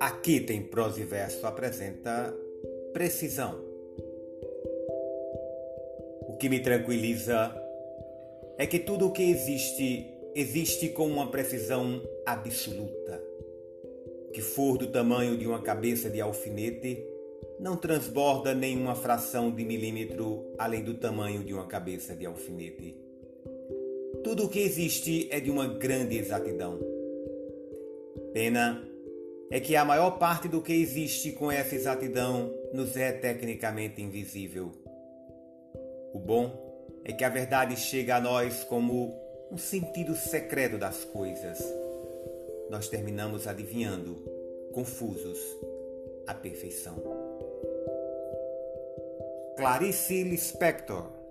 Aqui tem prosa e verso apresenta precisão. O que me tranquiliza é que tudo o que existe existe com uma precisão absoluta. Que for do tamanho de uma cabeça de alfinete, não transborda nenhuma fração de milímetro além do tamanho de uma cabeça de alfinete. Tudo o que existe é de uma grande exatidão. Pena é que a maior parte do que existe com essa exatidão nos é tecnicamente invisível. O bom é que a verdade chega a nós como um sentido secreto das coisas. Nós terminamos adivinhando, confusos, a perfeição. Clarice Lispector